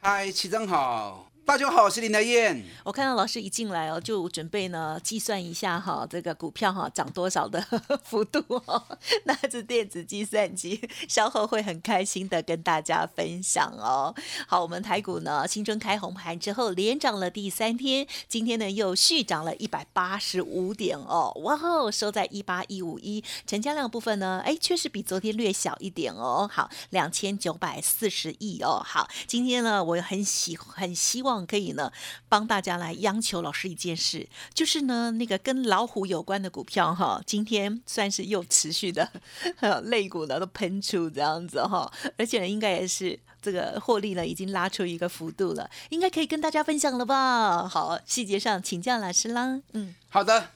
嗨，齐正好。大家好，我是林德燕。我看到老师一进来哦，就准备呢计算一下哈，这个股票哈涨多少的幅度哦，拿着电子计算机，稍后会很开心的跟大家分享哦。好，我们台股呢新春开红盘之后，连涨了第三天，今天呢又续涨了一百八十五点哦，哇哦，收在一八一五一，成交量部分呢，哎，确实比昨天略小一点哦。好，两千九百四十亿哦。好，今天呢，我很喜很希望。可以呢，帮大家来央求老师一件事，就是呢，那个跟老虎有关的股票哈，今天算是又持续的 肋骨呢都喷出这样子哈，而且呢，应该也是这个获利呢已经拉出一个幅度了，应该可以跟大家分享了吧？好，细节上请教老师啦。嗯，好的，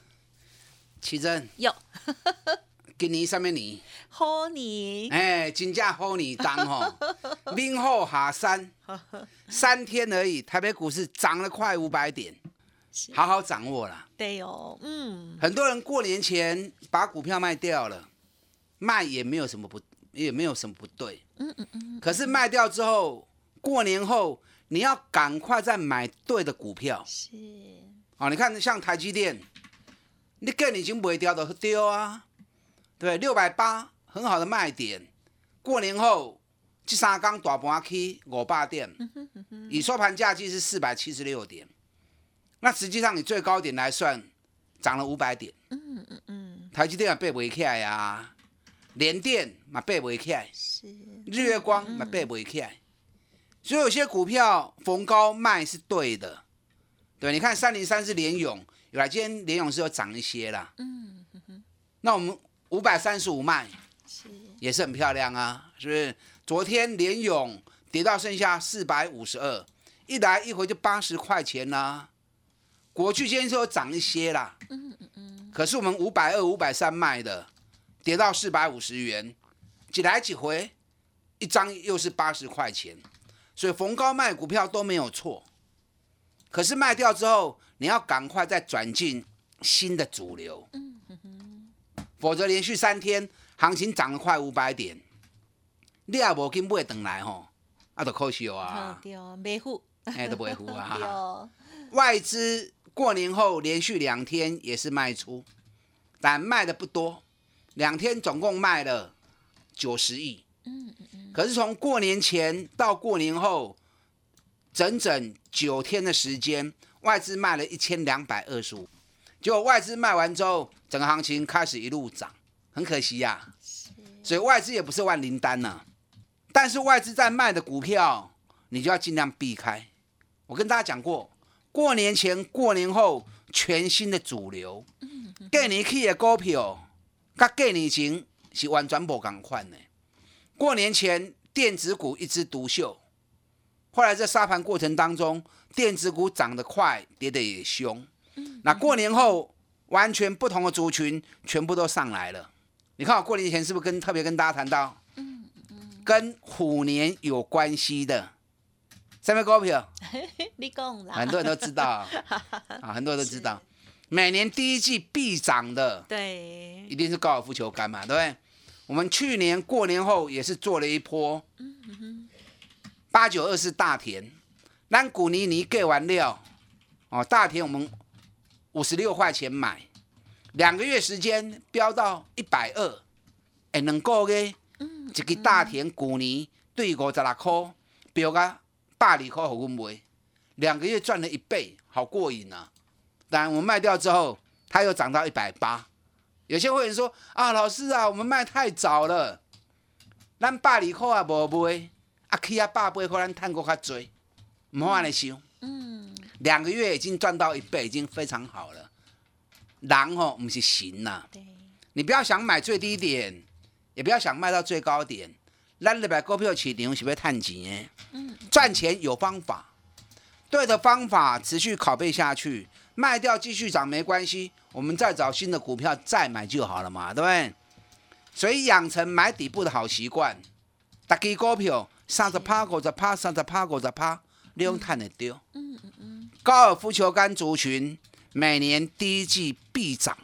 奇珍有。今年什么年？好年！哎，真正好年当吼，明后下山，三天而已，台北股市涨了快五百点，好好掌握了。对哦，嗯，很多人过年前把股票卖掉了，卖也没有什么不，也没有什么不对。嗯嗯嗯。可是卖掉之后，过年后你要赶快再买对的股票。是。哦，你看像台积电，你更已经卖掉的丢啊。对，六百八很好的卖点。过年后，这三缸大盘起五百点，以收盘价计是四百七十六点。那实际上你最高点来算，涨了五百点。嗯嗯嗯。台积电也背不起来呀，联电嘛背不起来，是日月光嘛背不起来。所以有些股票逢高卖是对的。对，你看三零三是联勇，有来今天联勇是有涨一些啦。嗯哼。那我们。五百三十五卖，是也是很漂亮啊，是不是？昨天连勇跌到剩下四百五十二，一来一回就八十块钱啦。国巨今天说涨一些啦，嗯嗯嗯。可是我们五百二、五百三卖的，跌到四百五十元，几来几回，一张又是八十块钱，所以逢高卖股票都没有错。可是卖掉之后，你要赶快再转进新的主流。否则连续三天行情涨了快五百点，你也无跟买等来吼，啊，都可惜啊。对，没付，哎，都不会付啊。外资过年后连续两天也是卖出，但卖的不多，两天总共卖了九十亿。嗯嗯嗯。可是从过年前到过年后，整整九天的时间，外资卖了一千两百二十五。结果外资卖完之后，整个行情开始一路涨，很可惜呀。所以外资也不是万灵丹呐。但是外资在卖的股票，你就要尽量避开。我跟大家讲过，过年前、过年后，全新的主流，过年去的股票，跟过年前是完全不同款的。过年前电子股一枝独秀，后来在沙盘过程当中，电子股涨得快，跌得也凶。那过年后，完全不同的族群全部都上来了。你看我过年前是不是跟特别跟大家谈到，嗯嗯，跟虎年有关系的，三位股票？你讲啦，很多人都知道 啊，很多人都知道，每年第一季必涨的，对，一定是高尔夫球杆嘛，对不对？我们去年过年后也是做了一波，嗯，八九二四大田，咱古尼尼盖完料，哦，大田我们。五十六块钱买，两个月时间飙到一百二，哎，能够嘅，一个大田古泥对五十六块，飙个百二块好阮买，两个月赚了一倍，好过瘾啊！但我们卖掉之后，它又涨到一百八。有些会员说啊，老师啊，我们卖太早了，咱百二块也无买，啊去啊百八块，咱赚过较多，唔好安尼想。两个月已经赚到一倍，已经非常好了。然后不是行呐，你不要想买最低点，也不要想卖到最高点。咱入来股票市场是要赚钱嗯，赚钱有方法，对的方法持续拷贝下去，卖掉继续涨没关系，我们再找新的股票再买就好了嘛，对不对？所以养成买底部的好习惯，大支股票三十趴、五十趴、三十趴、五十趴，你用赚得丢。嗯嗯嗯。高尔夫球杆族群每年第一季必涨。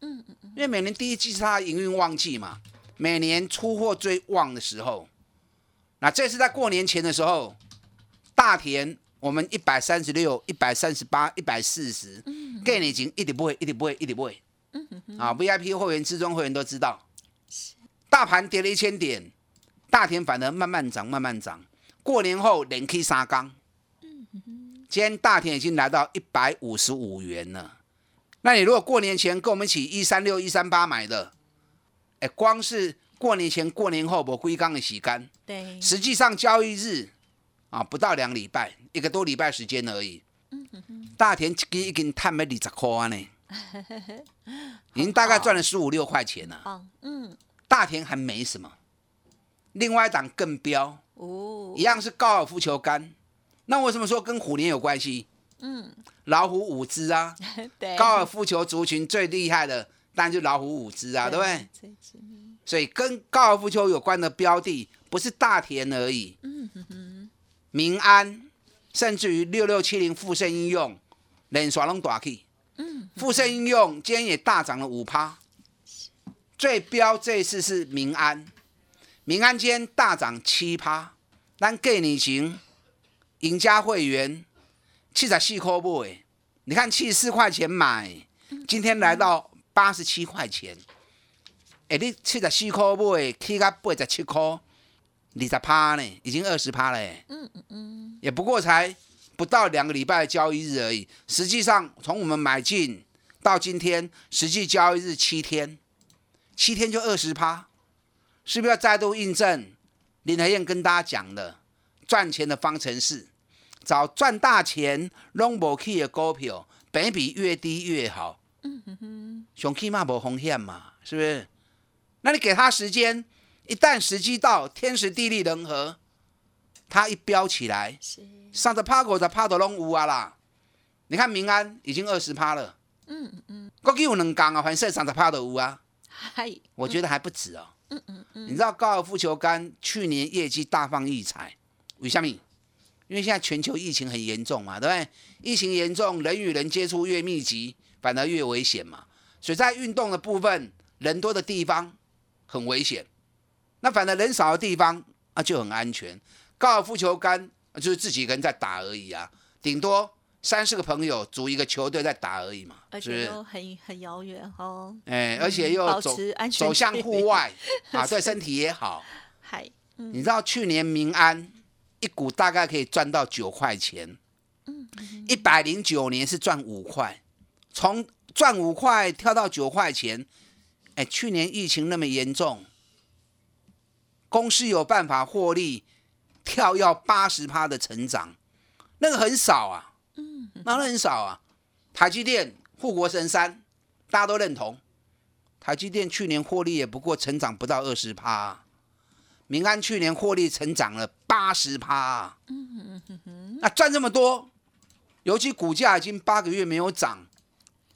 嗯嗯嗯。因为每年第一季是它营运旺季嘛。每年出货最旺的时候，那这是在过年前的时候，大田我们一百三十六、一百三十八、一百四十，给你钱一点不会，一点不会，一点不会。啊，VIP 会员、至尊会员都知道，大盘跌了一千点，大田反而慢慢涨，慢慢涨。过年后连 K 三缸，今天大田已经来到一百五十五元了。那你如果过年前跟我们一起一三六、一三八买的？哎，光是过年前、过年后，我归缸的洗干。对，实际上交易日啊，不到两礼拜，一个多礼拜时间而已。嗯大田一支已经赚了二十块呢，已经大概赚了十五六块钱了。嗯，大田还没什么，另外一档更彪哦，一样是高尔夫球杆。那为什么说跟虎年有关系？嗯，老虎五只啊，对，高尔夫球族群最厉害的。当然就老虎五只啊，对不对？所以跟高尔夫球有关的标的不是大田而已，嗯哼哼，民安，甚至于六六七零富盛应用，连刷拢大起，嗯，富盛应用今天也大涨了五趴，最标这一次是民安，民安今天大涨七趴，但给你行，赢家会员七十四块买，你看七十四块钱买，今天来到。八十七块钱，哎，你七十四块买，起到八十七块，二十趴呢，已经二十趴了，嗯嗯嗯，也不过才不到两个礼拜的交易日而已。实际上，从我们买进到今天，实际交易日七天，七天就二十趴，是不是要再度印证林台燕跟大家讲的赚钱的方程式？找赚大钱、拢无去的股票，本比越低越好。嗯哼哼，熊起码无风险嘛，是不是？那你给他时间，一旦时机到，天时地利人和，他一飙起来，上着趴股的趴都拢有啊啦。你看民安已经二十趴了，嗯嗯嗯，国际有两港啊，反正上着趴都有啊。嗨，我觉得还不止哦。嗯嗯嗯，你知道高尔夫球杆去年业绩大放异彩，为什么？因为现在全球疫情很严重嘛，对不对？疫情严重，人与人接触越密集。反而越危险嘛，所以在运动的部分，人多的地方很危险，那反而人少的地方啊就很安全。高尔夫球杆就是自己一个人在打而已啊，顶多三四个朋友组一个球队在打而已嘛，而且又很很遥远哦。哎，而且又走走向户外 啊，对身体也好。嗨，你知道去年民安一股大概可以赚到九块钱，嗯，一百零九年是赚五块。从赚五块跳到九块钱，哎，去年疫情那么严重，公司有办法获利，跳要八十趴的成长，那个很少啊，嗯，那很少啊。台积电护国神山，大家都认同，台积电去年获利也不过成长不到二十趴，民安去年获利成长了八十趴，嗯嗯嗯那赚这么多，尤其股价已经八个月没有涨。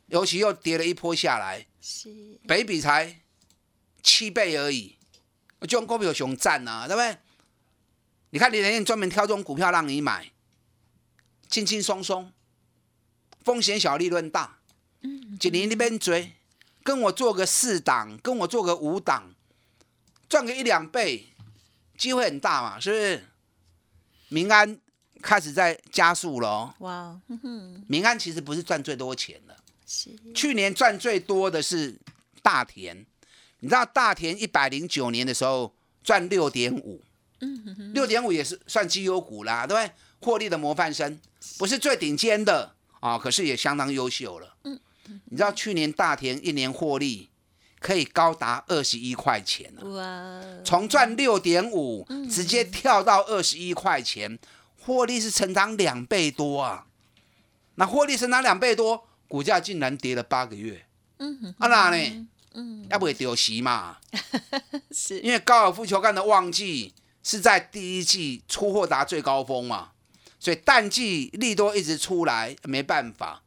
尤其又跌了一波下来，是北比才七倍而已，就用股票熊赞啊，对不对？你看李连燕专门挑这种股票让你买，轻轻松松，风险小，利润大。嗯，一年那边追，跟我做个四档，跟我做个五档，赚个一两倍，机会很大嘛，是不是？民安开始在加速了。哇，民安其实不是赚最多钱的。去年赚最多的是大田，你知道大田一百零九年的时候赚六点五，嗯，六点五也是算绩优股啦，对不对？获利的模范生，不是最顶尖的啊，可是也相当优秀了。嗯，你知道去年大田一年获利可以高达二十一块钱了，哇！从赚六点五直接跳到二十一块钱，获利是成长两倍多啊！那获利成长两倍多。股价竟然跌了八个月，嗯，啊那呢？嗯，要不会丢席嘛？是因为高尔夫球杆的旺季是在第一季出货达最高峰嘛，所以淡季利多一直出来，没办法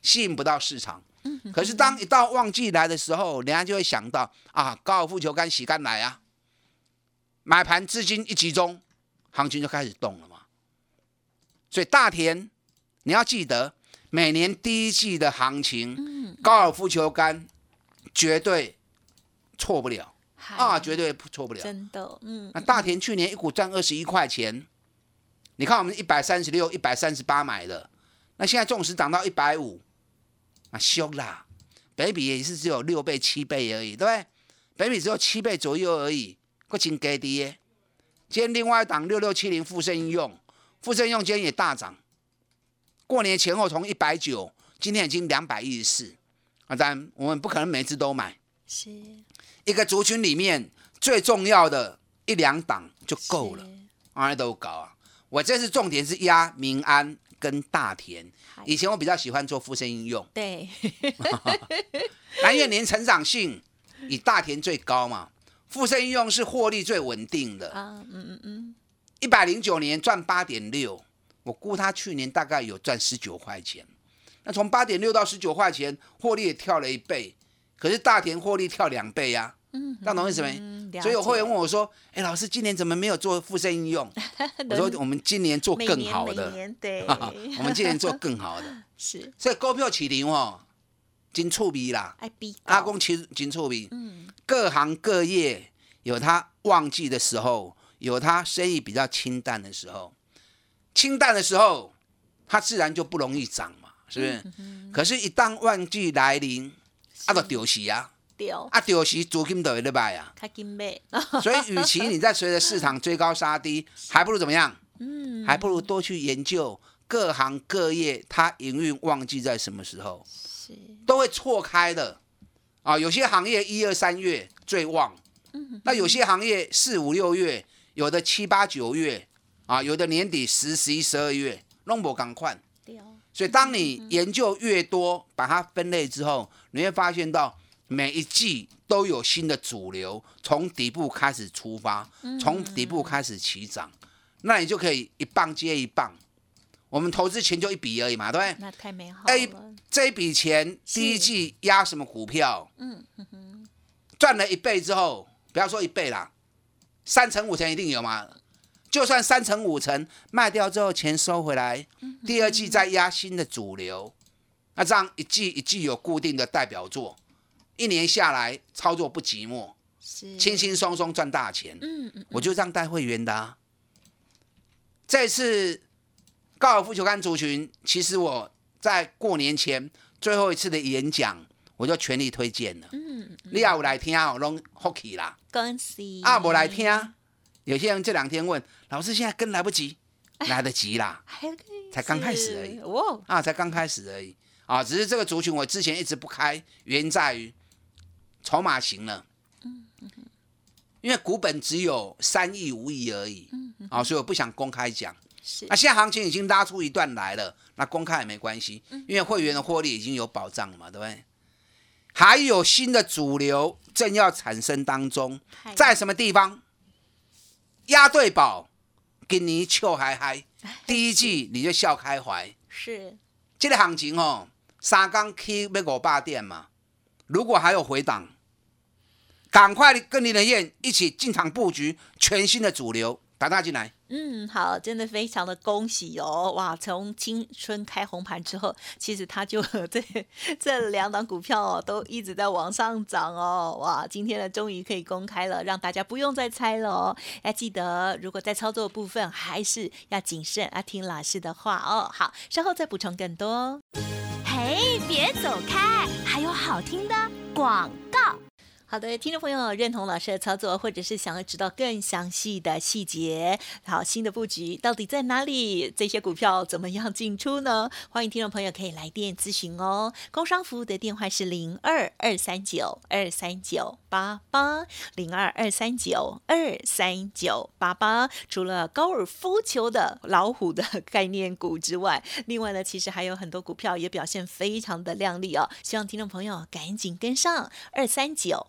吸引不到市场。可是当一到旺季来的时候，人家就会想到啊，高尔夫球杆洗干来啊，买盘资金一集中，行情就开始动了嘛。所以大田，你要记得，每年第一季的行情，高尔夫球杆绝对错不了啊，绝对错不了。真的，嗯。那大田去年一股赚二十一块钱，你看我们一百三十六、一百三十八买的，那现在纵使涨到一百五，那凶啦，北比也是只有六倍、七倍而已，对不对？北比只有七倍左右而已，够轻给跌。今天另外一档六六七零富盛应用，富盛应用今天也大涨，过年前后从一百九，今天已经两百一十四。啊，当然我们不可能每次都买，是一个族群里面最重要的一两档就够了，是啊，都搞啊。我这次重点是压民安跟大田，以前我比较喜欢做富盛应用，对，南越年成长性以大田最高嘛，富盛应用是获利最稳定的，啊，嗯嗯嗯，一百零九年赚八点六，我估他去年大概有赚十九块钱。那从八点六到十九块钱，获利也跳了一倍，可是大田获利跳两倍呀、嗯，那懂意思没？嗯所以有会员问我说：“哎，老师，今年怎么没有做复盛应用？” 我说：“我们今年做更每年每好的，年对，我们今年做更好的。是所以股票起零哦，真触鼻啦，阿公其实真触鼻。嗯，各行各业有他旺季的时候，有他生意比较清淡的时候。清淡的时候，它自然就不容易涨嘛，是不是？可是，一旦旺季来临，啊，就丢死啊，丢啊，丢时租金都会咧卖啊。开金妹，所以，与其你在随着市场追高杀低，还不如怎么样？嗯，还不如多去研究各行各业它营运旺季在什么时候，是都会错开的啊。有些行业一二三月最旺，那有些行业四五六月，有的七八九月啊，有的年底十十一十二月，弄不赶快。丢所以，当你研究越多，把它分类之后，你会发现到每一季都有新的主流从底部开始出发，从底部开始起涨，那你就可以一棒接一棒。我们投资钱就一笔而已嘛，对不对？那太美好哎了，这一笔钱第一季压什么股票？嗯嗯哼，赚了一倍之后，不要说一倍啦，三成五成一定有嘛。就算三成五成卖掉之后，钱收回来，第二季再压新的主流，那这样一季一季有固定的代表作，一年下来操作不寂寞，是。轻轻松松赚大钱。嗯嗯我就这样带会员的、啊。这次高尔夫球杆族群，其实我在过年前最后一次的演讲，我就全力推荐了。嗯，你要有来听哦，拢 hockey 啦。恭喜。啊，无来听，有些人这两天问老师，现在跟来不及，来得及啦，才刚开始而已。是哇，啊，才刚开始而已。啊，只是这个族群我之前一直不开，原因在于筹码型了，因为股本只有三亿五亿而已，啊，所以我不想公开讲。是那现在行情已经拉出一段来了，那公开也没关系，因为会员的获利已经有保障了嘛，对不对？还有新的主流正要产生当中，在什么地方？押对宝，今年笑嗨嗨，第一季你就笑开怀。是这个行情哦，三刚 K 要五百点嘛，如果还有回档，赶快跟林德燕一起进场布局全新的主流，打大进来。嗯，好，真的非常的恭喜哦！哇，从青春开红盘之后，其实它就这这两档股票哦，都一直在往上涨哦。哇，今天呢，终于可以公开了，让大家不用再猜了哦。要记得，如果在操作部分还是要谨慎，要听老师的话哦。好，稍后再补充更多哦。嘿，别走开，还有好听的广告。好的，听众朋友，认同老师的操作，或者是想要知道更详细的细节，好，新的布局到底在哪里？这些股票怎么样进出呢？欢迎听众朋友可以来电咨询哦。工商服务的电话是零二二三九二三九八八零二二三九二三九八八。除了高尔夫球的老虎的概念股之外，另外呢，其实还有很多股票也表现非常的亮丽哦。希望听众朋友赶紧跟上二三九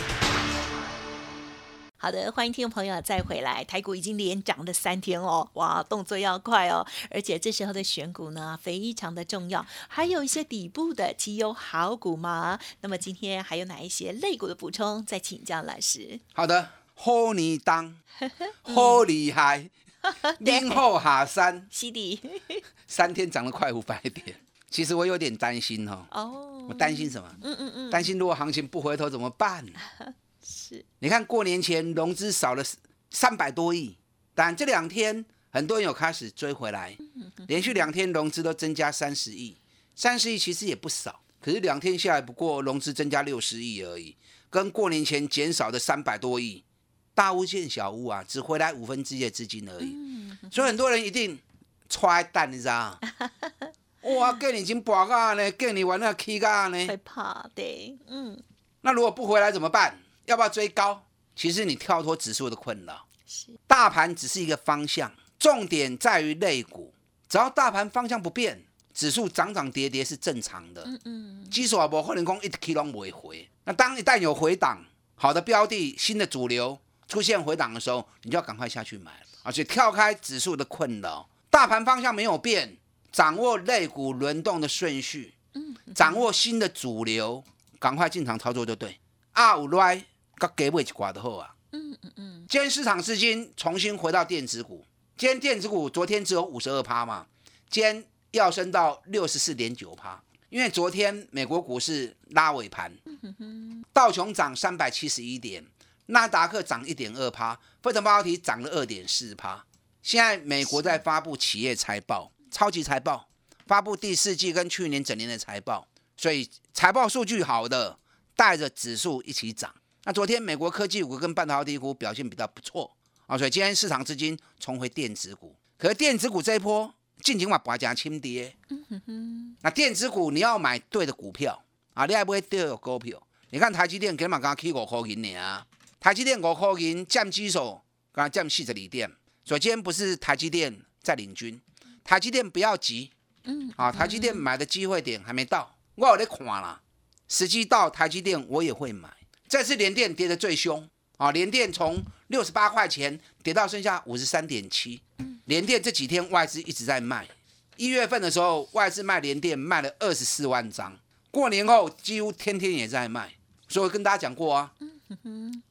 好的，欢迎听众朋友再回来。台股已经连涨了三天哦，哇，动作要快哦，而且这时候的选股呢非常的重要，还有一些底部的绩优好股嘛。那么今天还有哪一些类股的补充？再请教老师。好的，好你当，好厉害，林后下山，西迪三天涨了快五百点。其实我有点担心哦，哦，我担心什么？嗯嗯嗯，担心如果行情不回头怎么办？是。你看过年前融资少了三百多亿，但这两天很多人有开始追回来，连续两天融资都增加三十亿，三十亿其实也不少，可是两天下来不过融资增加六十亿而已，跟过年前减少的三百多亿，大巫见小巫啊，只回来五分之一的资金而已，所以很多人一定揣蛋，你知道吗？哇，给你已经拔啊呢，给你玩那 K 啊呢，会怕的，嗯，那如果不回来怎么办？要不要追高？其实你跳脱指数的困扰，是大盘只是一个方向，重点在于类股。只要大盘方向不变，指数涨涨跌跌是正常的。嗯嗯，基础啊，不可能讲一 K 拢不会回。那当一旦有回档，好的标的、新的主流出现回档的时候，你就要赶快下去买而且跳开指数的困扰，大盘方向没有变，掌握类股轮动的顺序，嗯，掌握新的主流，赶快进场操作就对。啊，有来，甲给尾一挂就好啊。嗯嗯嗯，今天市场资金重新回到电子股，今天电子股昨天只有五十二趴嘛，今天要升到六十四点九趴，因为昨天美国股市拉尾盘，道琼涨三百七十一点，纳达克涨一点二趴，费城半导体涨了二点四趴。现在美国在发布企业财报，超级财报，发布第四季跟去年整年的财报，所以财报数据好的带着指数一起涨。那昨天美国科技股跟半导体股表现比较不错啊，所以今天市场资金重回电子股。可是电子股这一波近期嘛，拔价轻跌。那电子股你要买对的股票啊，你还不会对的股票。你看台积电今日嘛刚起五块钱呢，台积电五块钱占指数刚占四十二点，所以今天不是台积电在领军，台积电不要急，嗯啊，台积电买的机会点还没到，我有在看啦，时机到台积电我也会买。这次联电跌得最凶啊，联电从六十八块钱跌到剩下五十三点七，联电这几天外资一直在卖，一月份的时候外资卖联电卖了二十四万张，过年后几乎天天也在卖，所以我跟大家讲过啊，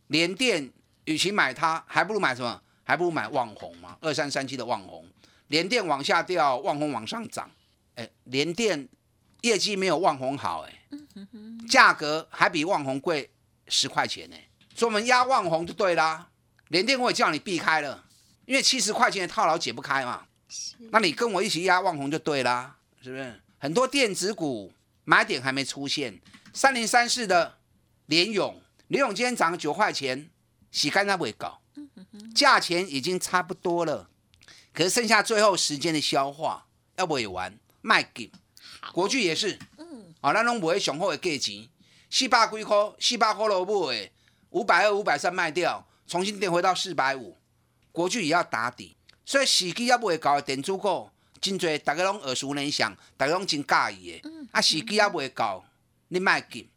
联电与其买它，还不如买什么？还不如买旺宏嘛，二三三七的旺宏，联电往下掉，旺宏往上涨，哎，联电业绩没有旺宏好，哎，价格还比旺宏贵十块钱呢，所以我们压旺宏就对啦。联电我也叫你避开了，因为七十块钱的套牢解不开嘛，那你跟我一起压旺红就对啦，是不是？很多电子股买点还没出现，三零三四的联勇，联勇今天涨了九块钱，洗干它不会搞，价钱已经差不多了，可是剩下最后时间的消化要不也玩卖给国巨也是，嗯，啊，那拢不会雄厚的价钱，四百几块，四百块落买，五百二、五百三卖掉，重新跌回到四百五，国巨也要打底，所以时机要不会搞的电子股，真侪大家拢耳熟能详，大家拢真介意的，啊，时机要不会搞，你卖紧，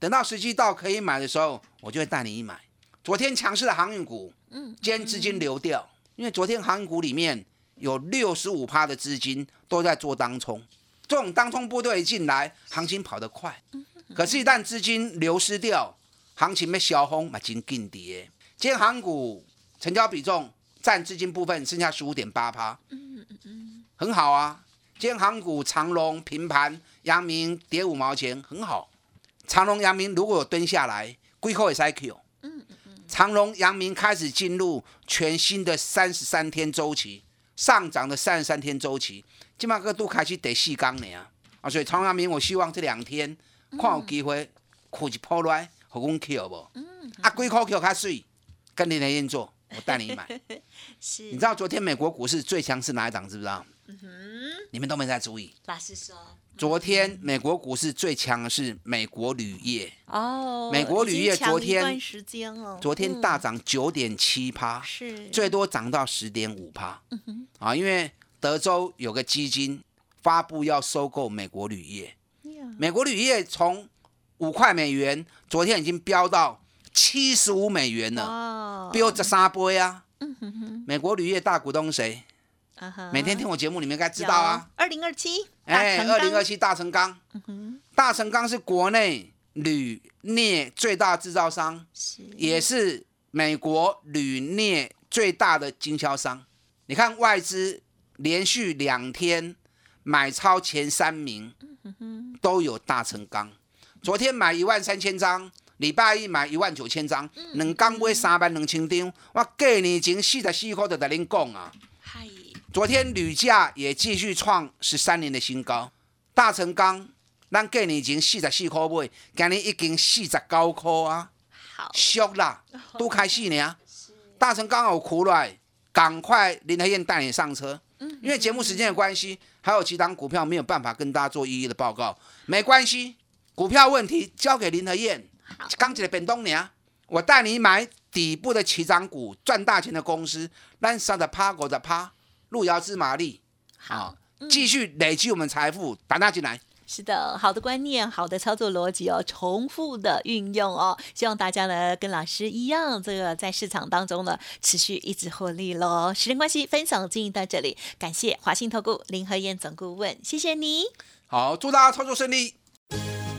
等到时机到可以买的时候，我就会带你买。昨天强势的航运股，嗯，今天资金流掉，因为昨天航运股里面有六十五趴的资金都在做当冲，这种当冲部队一进来，行情跑得快，可是，一旦资金流失掉，行情被消风嘛，真紧跌。今天航股成交比重占资金部分剩下十五点八趴，嗯嗯嗯，很好啊。今天航股长隆平盘，阳明跌五毛钱，很好。长隆、阳明如果有蹲下来，归口也是 IQ。嗯嗯嗯。长隆、阳明开始进入全新的三十三天周期，上涨的三十三天周期，今麦个都开始得细钢了啊！啊，所以长隆、阳明，我希望这两天看有机会开一波来，好讲 Q 不？嗯。啊，几箍扣较水，跟林德燕做，我带你买。是。你知道昨天美国股市最强是哪一档？知不知道？嗯哼。你们都没在注意。老师说。昨天美国股市最强的是美国铝业哦，美国铝业昨天时间了昨天大涨九点七趴，是最多涨到十点五趴，啊，因为德州有个基金发布要收购美国铝业，美国铝业从五块美元昨天已经飙到七十五美元了，飙这三倍啊！美国铝业大股东谁？每天听我节目，你们应该知道啊。二零二七，哎，二零二七大成钢，大成钢是国内铝镍最大制造商，也是美国铝镍最大的经销商。你看外资连续两天买超前三名，都有大成钢。昨天买一万三千张，礼拜一买一万九千张，两刚买三万两千张。我过年前四十四块就跟您讲啊。昨天铝价也继续创十三年的新高，大成钢咱过年前四十四块买，今年已经四十九块啊，好，俗啦，都开始呢。大成刚好苦来，赶快林和燕带你上车。因为节目时间的关系，还有其他股票没有办法跟大家做一一的报告，没关系，股票问题交给林和燕。刚起来本东年，我带你买底部的起涨股，赚大钱的公司，让上的趴，狗的趴。路遥知马力，好，继续累积我们财富，打大进来。是的，好的观念，好的操作逻辑哦，重复的运用哦，希望大家呢跟老师一样，这个在市场当中呢持续一直获利喽。时间关系，分享进行到这里，感谢华信投顾林和燕总顾问，谢谢你。好，祝大家操作顺利。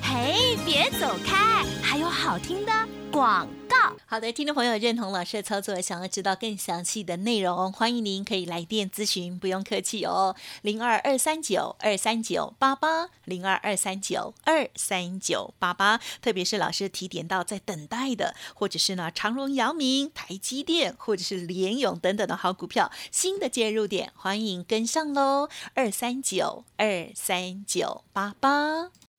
嘿，别走开，还有好听的广告。好的，听众朋友认同老师的操作，想要知道更详细的内容，欢迎您可以来电咨询，不用客气哦，零二二三九二三九八八，零二二三九二三九八八。特别是老师提点到在等待的，或者是呢长荣、阳明、台积电，或者是联勇等等的好股票，新的介入点，欢迎跟上喽，二三九二三九八八。